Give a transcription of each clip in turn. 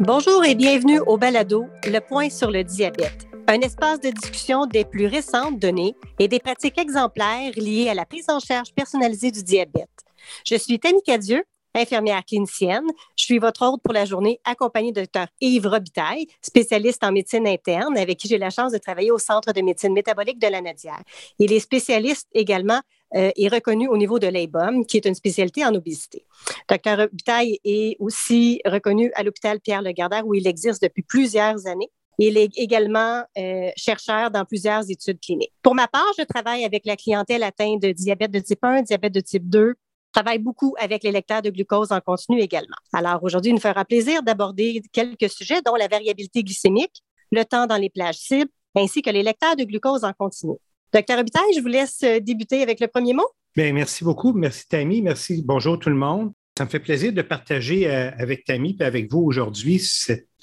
Bonjour et bienvenue au Balado, le point sur le diabète, un espace de discussion des plus récentes données et des pratiques exemplaires liées à la prise en charge personnalisée du diabète. Je suis Tammy Cadieux, infirmière clinicienne. Je suis votre hôte pour la journée, accompagnée de Dr Yves Robitaille, spécialiste en médecine interne, avec qui j'ai la chance de travailler au Centre de médecine métabolique de la Nadière. Il est spécialiste également euh, et reconnu au niveau de l'ABOM, qui est une spécialité en obésité. Dr Robitaille est aussi reconnu à l'hôpital Pierre-Le-Gardeur, où il exerce depuis plusieurs années. Il est également euh, chercheur dans plusieurs études cliniques. Pour ma part, je travaille avec la clientèle atteinte de diabète de type 1, diabète de type 2, travaille beaucoup avec les lecteurs de glucose en continu également. Alors aujourd'hui, il nous fera plaisir d'aborder quelques sujets, dont la variabilité glycémique, le temps dans les plages cibles, ainsi que les lecteurs de glucose en continu. Docteur Robitaille, je vous laisse euh, débuter avec le premier mot. Bien, merci beaucoup. Merci, Tammy. Merci. Bonjour tout le monde. Ça me fait plaisir de partager euh, avec Tammy et avec vous aujourd'hui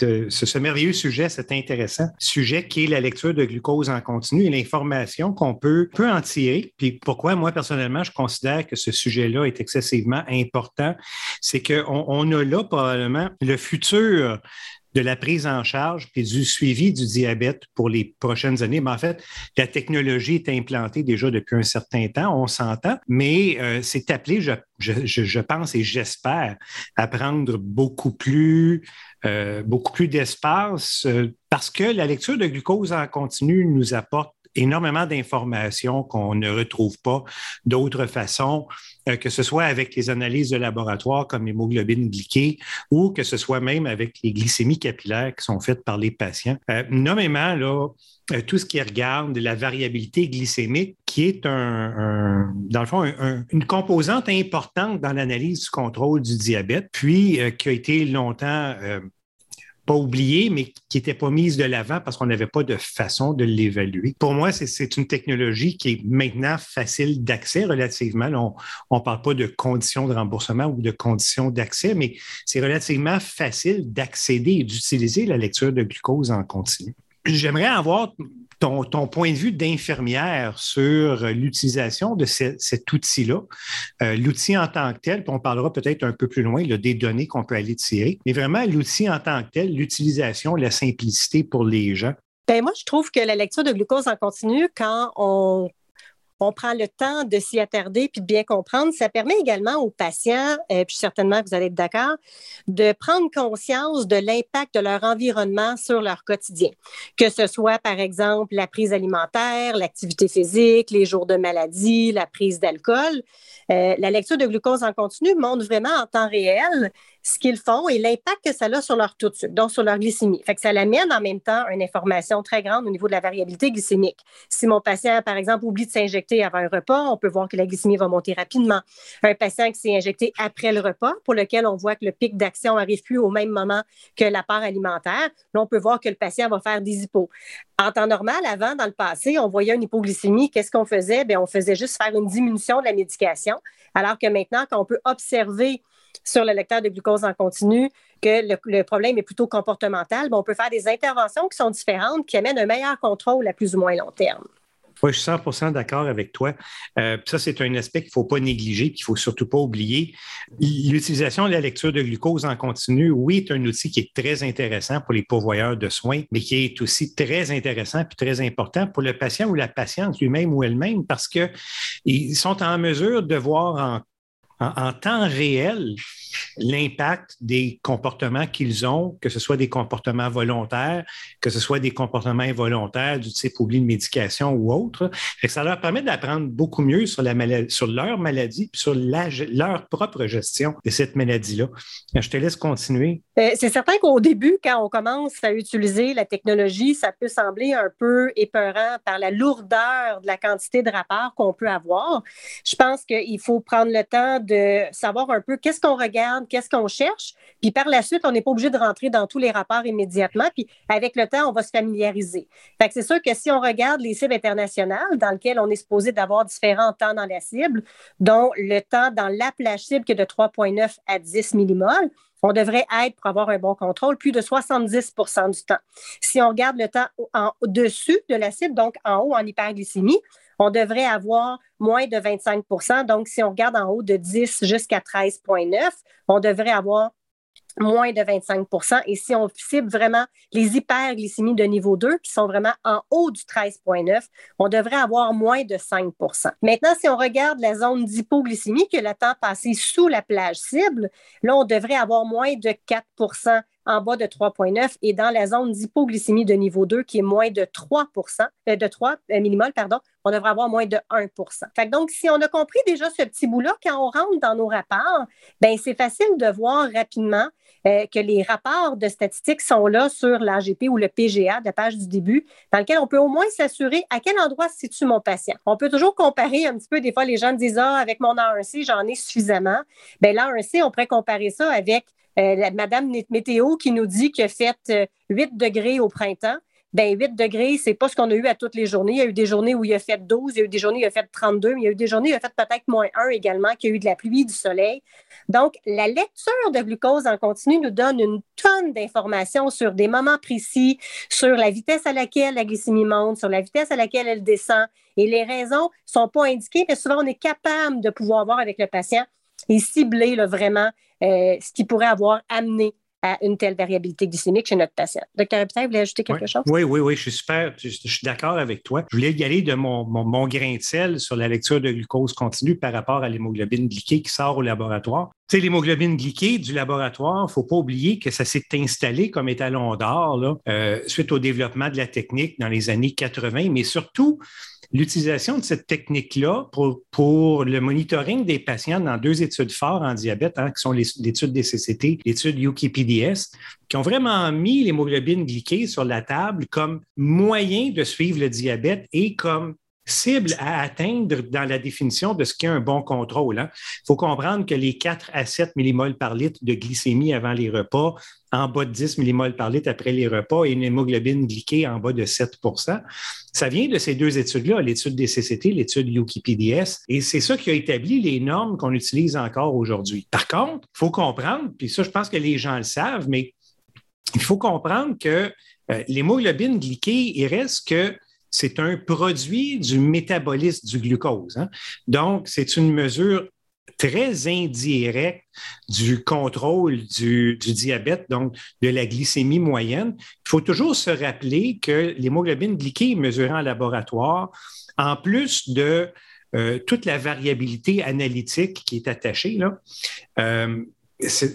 euh, ce, merveilleux sujet, cet intéressant sujet qui est la lecture de glucose en continu et l'information qu'on peut, en tirer. Puis pourquoi moi, personnellement, je considère que ce sujet-là est excessivement important, c'est qu'on on a là probablement le futur de la prise en charge et du suivi du diabète pour les prochaines années. Mais en fait, la technologie est implantée déjà depuis un certain temps, on s'entend, mais euh, c'est appelé, je, je, pense et j'espère, à prendre beaucoup plus, euh, beaucoup plus d'espace euh, parce que la lecture de glucose en continu nous apporte énormément d'informations qu'on ne retrouve pas d'autre façon, euh, que ce soit avec les analyses de laboratoire comme l'hémoglobine glyquée ou que ce soit même avec les glycémies capillaires qui sont faites par les patients. Euh, nommément, là, euh, tout ce qui regarde la variabilité glycémique, qui est un, dans le fond une composante importante dans l'analyse du contrôle du diabète, puis qui a été longtemps pas oublié, mais qui n'était pas mise de l'avant parce qu'on n'avait pas de façon de l'évaluer. Pour moi, c'est une technologie qui est maintenant facile d'accès relativement. on ne parle pas de conditions de remboursement ou de conditions d'accès, mais c'est relativement facile d'accéder et d'utiliser la lecture de glucose en continu. J'aimerais avoir ton, point de vue d'infirmière sur l'utilisation de cet outil-là, euh, l'outil en tant que tel, puis on parlera peut-être un peu plus loin des données qu'on peut aller tirer, mais vraiment l'outil en tant que tel, l'utilisation, la simplicité pour les gens. Bien, moi, je trouve que la lecture de glucose en continu, quand on on prend le temps de s'y attarder puis de bien comprendre. Ça permet également aux patients, et euh, puis certainement vous allez être d'accord, de prendre conscience de l'impact de leur environnement sur leur quotidien, que ce soit par exemple la prise alimentaire, l'activité physique, les jours de maladie, la prise d'alcool. Euh, la lecture de glucose en continu montre vraiment en temps réel ce qu'ils font et l'impact que ça a sur leur taux de sucre, donc sur leur glycémie. Fait que ça amène en même temps une information très grande au niveau de la variabilité glycémique. Si mon patient, par exemple, oublie de s'injecter avant un repas, on peut voir que la glycémie va monter rapidement. Un patient qui s'est injecté après le repas, pour lequel on voit que le pic d'action arrive plus au même moment que l'apport alimentaire, là, on peut voir que le patient va faire des hypos. En temps normal, avant, dans le passé, on voyait une hypoglycémie. Qu'est-ce qu'on faisait? Bien, on faisait juste faire une diminution de la médication, alors que maintenant, quand on peut observer sur le lecteur de glucose en continu que le, problème est plutôt comportemental, on peut faire des interventions qui sont différentes, qui amènent un meilleur contrôle à plus ou moins long terme. Oui, je suis 100% d'accord avec toi. Euh, ça, c'est un aspect qu'il ne faut pas négliger, qu'il ne faut surtout pas oublier. L'utilisation de la lecture de glucose en continu, oui, est un outil qui est très intéressant pour les pourvoyeurs de soins, mais qui est aussi très intéressant et très important pour le patient ou la patiente lui-même ou elle-même parce qu'ils sont en mesure de voir en en, temps réel l'impact des comportements qu'ils ont, que ce soit des comportements volontaires, que ce soit des comportements involontaires du type oubli de médication ou autre. ça leur permet d'apprendre beaucoup mieux sur, leur maladie et sur leur propre gestion de cette maladie-là. Je te laisse continuer. Euh, c'est certain qu'au début, quand on commence à utiliser la technologie, ça peut sembler un peu épeurant par la lourdeur de la quantité de rapports qu'on peut avoir. Je pense qu'il faut prendre le temps de de savoir un peu qu'est-ce qu'on regarde, qu'est-ce qu'on cherche. Puis par la suite, on n'est pas obligé de rentrer dans tous les rapports immédiatement. Puis avec le temps, on va se familiariser. Fait que c'est sûr que si on regarde les cibles internationales dans lesquelles on est supposé d'avoir différents temps dans la cible, dont le temps dans la cible qui est de 3,9 à 10 millimoles, on devrait être, pour avoir un bon contrôle, plus de 70% du temps. Si on regarde le temps en dessus de la cible, donc en haut en hyperglycémie, on devrait avoir moins de 25% Donc, si on regarde en haut de 10 jusqu'à 13,9, on devrait avoir moins de 25% Et si on cible vraiment les hyperglycémies de niveau 2, qui sont vraiment en haut du 13,9, on devrait avoir moins de 5% Maintenant, si on regarde la zone d'hypoglycémie, que le temps passé sous la plage cible, là, on devrait avoir moins de 4% en bas de 3,9 et dans la zone d'hypoglycémie de niveau 2 qui est moins de 3% euh, de 3 euh, pardon, on devrait avoir moins de 1 fait Donc, si on a compris déjà ce petit bout-là, quand on rentre dans nos rapports, ben c'est facile de voir rapidement euh, que les rapports de statistiques sont là sur l'AGP ou le PGA de la page du début, dans lequel on peut au moins s'assurer à quel endroit se situe mon patient. On peut toujours comparer un petit peu, des fois les gens disent, ah, avec mon A1C, j'en ai suffisamment. Bien, l'A1C, on pourrait comparer ça avec euh, Madame Météo qui nous dit qu'il a fait 8 euh, degrés au printemps. Ben 8 degrés, c'est pas ce qu'on a eu à toutes les journées. Il y a eu des journées où il a fait 12, il y a eu des journées où il a fait 32, mais il y a eu des journées où il a fait peut-être moins 1 également, qu'il y a eu de la pluie, du soleil. Donc, la lecture de glucose en continu nous donne une tonne d'informations sur des moments précis, sur la vitesse à laquelle la glycémie monte, sur la vitesse à laquelle elle descend. Et les raisons ne sont pas indiquées, mais souvent, on est capable de pouvoir voir avec le patient et cibler vraiment euh, ce qui pourrait avoir amené à une telle variabilité glycémique chez notre patient. Docteur Epstein, vous voulez ajouter quelque chose? Oui, oui, oui, je suis super, je, suis d'accord avec toi. Je voulais y aller de mon, mon, grain de sel sur la lecture de glucose continue par rapport à l'hémoglobine glyquée qui sort au laboratoire. Tu sais, l'hémoglobine glyquée du laboratoire, il ne faut pas oublier que ça s'est installé comme étalon d'or euh, suite au développement de la technique dans les années 80, mais surtout l'utilisation de cette technique-là pour, le monitoring des patients dans deux études fortes en diabète, hein, qui sont l'étude des CCT, l'étude UKPDS, qui ont vraiment mis l'hémoglobine glyquée sur la table comme moyen de suivre le diabète et comme cible à atteindre dans la définition de ce qu'est un bon contrôle. Il hein. faut comprendre que les 4 à 7 millimoles par litre de glycémie avant les repas, en bas de 10 millimoles par litre après les repas et une hémoglobine glyquée en bas de 7% ça vient de ces deux études-là, l'étude des CCT, l'étude UKPDS, et c'est ça qui a établi les normes qu'on utilise encore aujourd'hui. Par contre, il faut comprendre, puis ça, je pense que les gens le savent, mais il faut comprendre que euh, l'hémoglobine glyquée, il reste que c'est un produit du métabolisme du glucose. Hein. Donc, c'est une mesure très indirecte du contrôle du, diabète, donc de la glycémie moyenne. Il faut toujours se rappeler que l'hémoglobine glyquée mesurée en laboratoire, en plus de euh, toute la variabilité analytique qui est attachée, euh,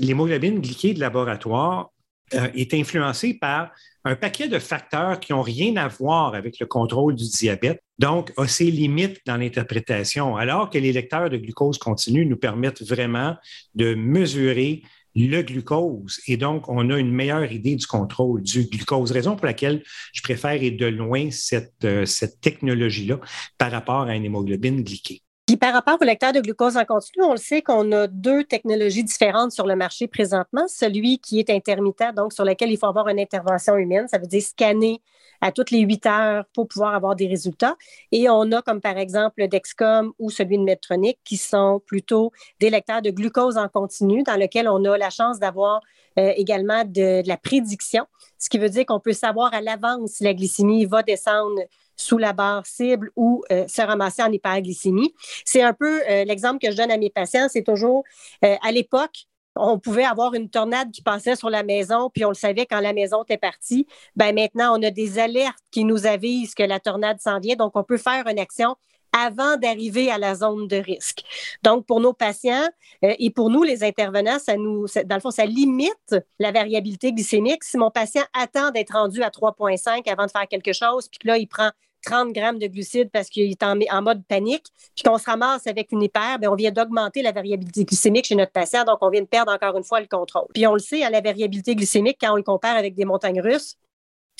l'hémoglobine glyquée de laboratoire euh, est influencée par un paquet de facteurs qui n'ont rien à voir avec le contrôle du diabète, donc a ses limites dans l'interprétation, alors que les lecteurs de glucose continu nous permettent vraiment de mesurer le glucose. Et donc, on a une meilleure idée du contrôle du glucose, raison pour laquelle je préfère et de loin cette, euh, cette technologie-là par rapport à une hémoglobine glyquée. Par rapport au lecteur de glucose en continu, on le sait qu'on a deux technologies différentes sur le marché présentement. Celui qui est intermittent, donc sur lequel il faut avoir une intervention humaine, ça veut dire scanner à toutes les huit heures pour pouvoir avoir des résultats. Et on a comme par exemple le Dexcom ou celui de Medtronic qui sont plutôt des lecteurs de glucose en continu dans lequel on a la chance d'avoir euh, également de, la prédiction, ce qui veut dire qu'on peut savoir à l'avance si la glycémie va descendre sous la barre cible ou euh, se ramasser en hyperglycémie. C'est un peu euh, l'exemple que je donne à mes patients, c'est toujours euh, à l'époque, on pouvait avoir une tornade qui passait sur la maison, puis on le savait quand la maison était partie. Ben maintenant, on a des alertes qui nous avisent que la tornade s'en vient, donc on peut faire une action avant d'arriver à la zone de risque. Donc, pour nos patients et pour nous, les intervenants, ça nous, dans le fond, ça limite la variabilité glycémique. Si mon patient attend d'être rendu à 3,5 avant de faire quelque chose, puis que là, il prend 30 grammes de glucides parce qu'il est en, mode panique, puis qu'on se ramasse avec une hyper, bien, on vient d'augmenter la variabilité glycémique chez notre patient, donc on vient de perdre encore une fois le contrôle. Puis on le sait, à la variabilité glycémique, quand on le compare avec des montagnes russes,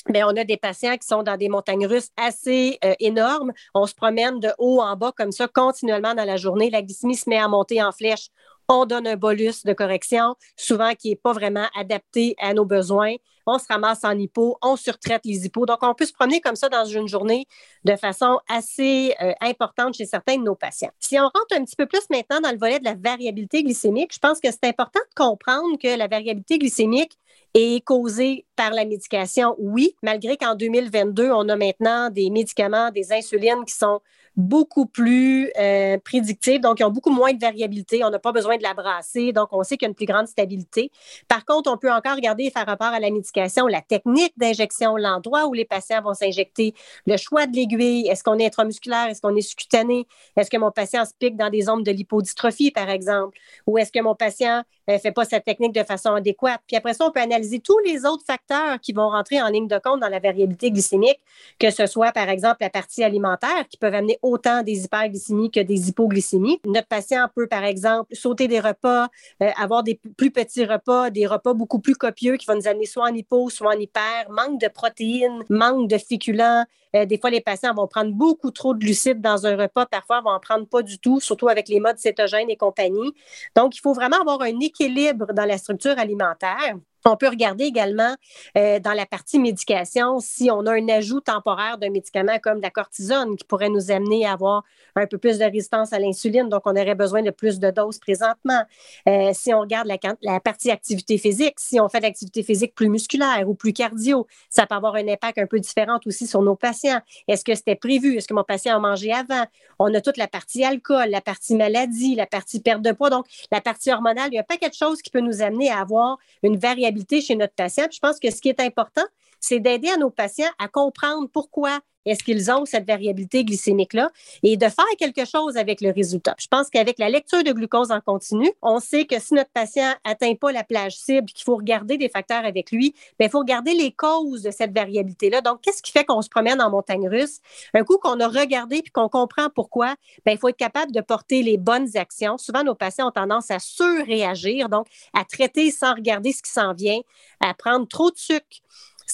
Bien, on a des patients qui sont dans des montagnes russes assez euh, énormes. On se promène de haut en bas comme ça continuellement dans la journée. La glycémie se met à monter en flèche. On donne un bolus de correction, souvent qui n'est pas vraiment adapté à nos besoins on se ramasse en hypo, on surtraite les hypos. Donc, on peut se promener comme ça dans une journée de façon assez euh, importante chez certains de nos patients. Si on rentre un petit peu plus maintenant dans le volet de la variabilité glycémique, je pense que c'est important de comprendre que la variabilité glycémique est causée par la médication, oui, malgré qu'en 2022, on a maintenant des médicaments, des insulines qui sont beaucoup plus euh, prédictives, donc ils ont beaucoup moins de variabilité. On n'a pas besoin de la brasser, donc on sait qu'il y a une plus grande stabilité. Par contre, on peut encore regarder et faire rapport à la médication, la technique d'injection, l'endroit où les patients vont s'injecter, le choix de l'aiguille, est-ce qu'on est intramusculaire, est-ce qu'on est subcutané, est-ce que mon patient se pique dans des zones de lipodystrophie, par exemple, ou est-ce que mon patient ne fait pas cette technique de façon adéquate. Puis après ça, on peut analyser tous les autres facteurs qui vont rentrer en ligne de compte dans la variabilité glycémique, que ce soit, par exemple, la partie alimentaire, qui peuvent amener autant des hyperglycémies que des hypoglycémies. Notre patient peut, par exemple, sauter des repas, euh, avoir des plus petits repas, des repas beaucoup plus copieux qui vont nous amener soit en hypo, soit en hyper, manque de protéines, manque de féculents. Euh, des fois, les patients vont prendre beaucoup trop de glucides dans un repas, parfois vont en prendre pas du tout, surtout avec les modes cétogènes et compagnie. Donc, il faut vraiment avoir un équilibre dans la structure alimentaire. On peut regarder également euh, dans la partie médication si on a un ajout temporaire d'un médicament comme la cortisone qui pourrait nous amener à avoir un peu plus de résistance à l'insuline, donc on aurait besoin de plus de doses présentement. Euh, si on regarde la, partie activité physique, si on fait de l'activité physique plus musculaire ou plus cardio, ça peut avoir un impact un peu différent aussi sur nos patients. Est-ce que c'était prévu? Est-ce que mon patient a mangé avant? On a toute la partie alcool, la partie maladie, la partie perte de poids, donc la partie hormonale. Il y a pas quelque chose qui peut nous amener à avoir une variabilité chez notre patient. je pense que ce qui est important, c'est d'aider à nos patients à comprendre pourquoi est-ce qu'ils ont cette variabilité glycémique-là? Et de faire quelque chose avec le résultat. Je pense qu'avec la lecture de glucose en continu, on sait que si notre patient n'atteint pas la plage cible, qu'il faut regarder des facteurs avec lui, bien, il faut regarder les causes de cette variabilité-là. Donc, qu'est-ce qui fait qu'on se promène en montagne russe? Un coup qu'on a regardé puis qu'on comprend pourquoi, bien, il faut être capable de porter les bonnes actions. Souvent, nos patients ont tendance à surréagir, donc à traiter sans regarder ce qui s'en vient, à prendre trop de sucre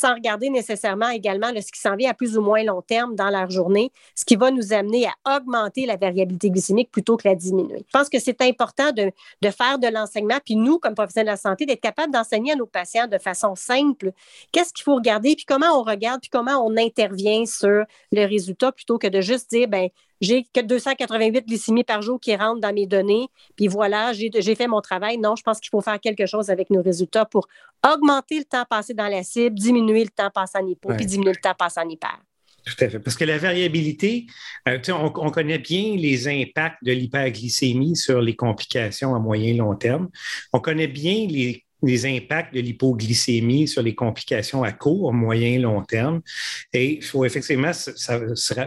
sans regarder nécessairement également ce qui s'en vient à plus ou moins long terme dans leur journée, ce qui va nous amener à augmenter la variabilité glycémique plutôt que la diminuer. Je pense que c'est important de, de, faire de l'enseignement, puis nous, comme professionnels de la santé, d'être capable d'enseigner à nos patients de façon simple qu'est-ce qu'il faut regarder, puis comment on regarde, puis comment on intervient sur le résultat plutôt que de juste dire, ben j'ai que 288 glycémies par jour qui rentrent dans mes données, puis voilà, j'ai fait mon travail. Non, je pense qu'il faut faire quelque chose avec nos résultats pour augmenter le temps passé dans la cible, diminuer le temps passé en hypo, puis diminuer le temps passé en hyper. Tout à fait. Parce que la variabilité, euh, on, on, connaît bien les impacts de l'hyperglycémie sur les complications à moyen et long terme. On connaît bien les les impacts de l'hypoglycémie sur les complications à court, moyen long terme. Et il faut effectivement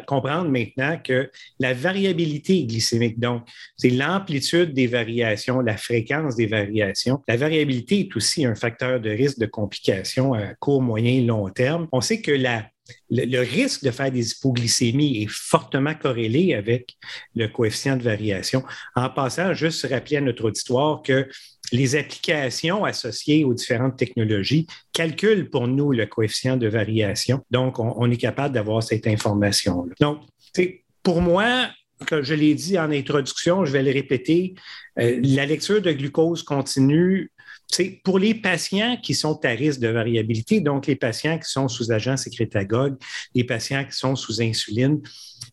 comprendre maintenant que la variabilité glycémique, donc c'est l'amplitude des variations, la fréquence des variations. La variabilité est aussi un facteur de risque de complications à court, moyen long terme. On sait que la le, risque de faire des hypoglycémies est fortement corrélé avec le coefficient de variation. En passant, juste rappeler à notre auditoire que les applications associées aux différentes technologies calculent pour nous le coefficient de variation. Donc, on, est capable d'avoir cette information-là. Donc, pour moi, comme je l'ai dit en introduction, je vais le répéter, euh, la lecture de glucose continue pour les patients qui sont à risque de variabilité, donc les patients qui sont sous agent sécrétagogue, les patients qui sont sous insuline,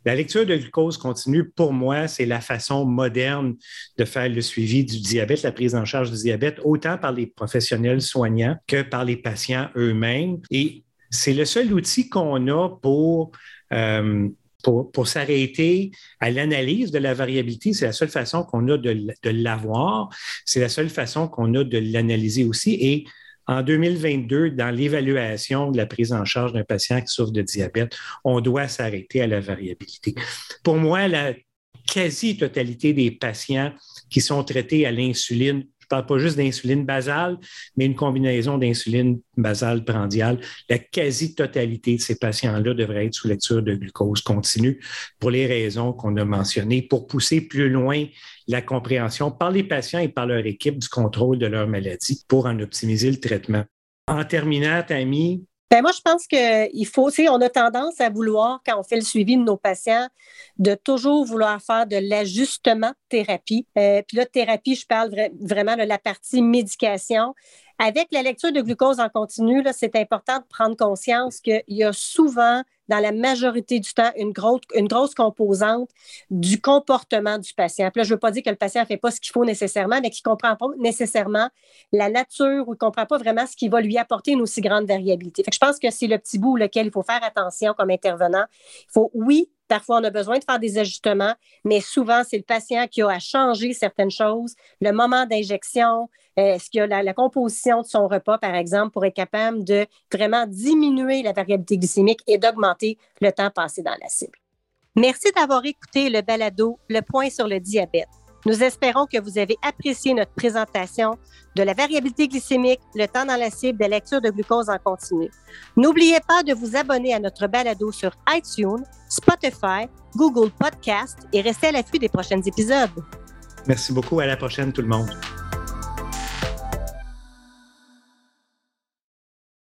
la lecture de glucose continue, pour moi, c'est la façon moderne de faire le suivi du diabète, la prise en charge du diabète, autant par les professionnels soignants que par les patients eux-mêmes. Et c'est le seul outil qu'on a pour euh, pour, s'arrêter à l'analyse de la variabilité, c'est la seule façon qu'on a de, l'avoir. C'est la seule façon qu'on a de l'analyser aussi. Et en 2022, dans l'évaluation de la prise en charge d'un patient qui souffre de diabète, on doit s'arrêter à la variabilité. Pour moi, la quasi-totalité des patients qui sont traités à l'insuline parle pas juste d'insuline basale, mais une combinaison d'insuline basale prandiale. La quasi-totalité de ces patients-là devraient être sous lecture de glucose continue pour les raisons qu'on a mentionnées, pour pousser plus loin la compréhension par les patients et par leur équipe du contrôle de leur maladie pour en optimiser le traitement. En terminant, Tammy, ben moi, je pense qu'il faut, tu sais, on a tendance à vouloir, quand on fait le suivi de nos patients, de toujours vouloir faire de l'ajustement thérapie. Euh, puis là, thérapie, je parle vraiment de la partie médication. Avec la lecture de glucose en continu, c'est important de prendre conscience qu'il y a souvent dans la majorité du temps, une grosse, composante du comportement du patient. Là, je ne veux pas dire que le patient ne fait pas ce qu'il faut nécessairement, mais qu'il ne comprend pas nécessairement la nature ou ne comprend pas vraiment ce qui va lui apporter une aussi grande variabilité. Je pense que c'est le petit bout auquel il faut faire attention comme intervenant. Il faut, oui, Parfois, on a besoin de faire des ajustements, mais souvent, c'est le patient qui a à changer certaines choses, le moment d'injection, euh, est-ce qu'il a la, composition de son repas, par exemple, pour être capable de vraiment diminuer la variabilité glycémique et d'augmenter le temps passé dans la cible? Merci d'avoir écouté le balado Le point sur le diabète. Nous espérons que vous avez apprécié notre présentation de la variabilité glycémique, le temps dans la cible des lectures de glucose en continu. N'oubliez pas de vous abonner à notre balado sur iTunes, Spotify, Google Podcast et restez à l'affût des prochains épisodes. Merci beaucoup. À la prochaine, tout le monde.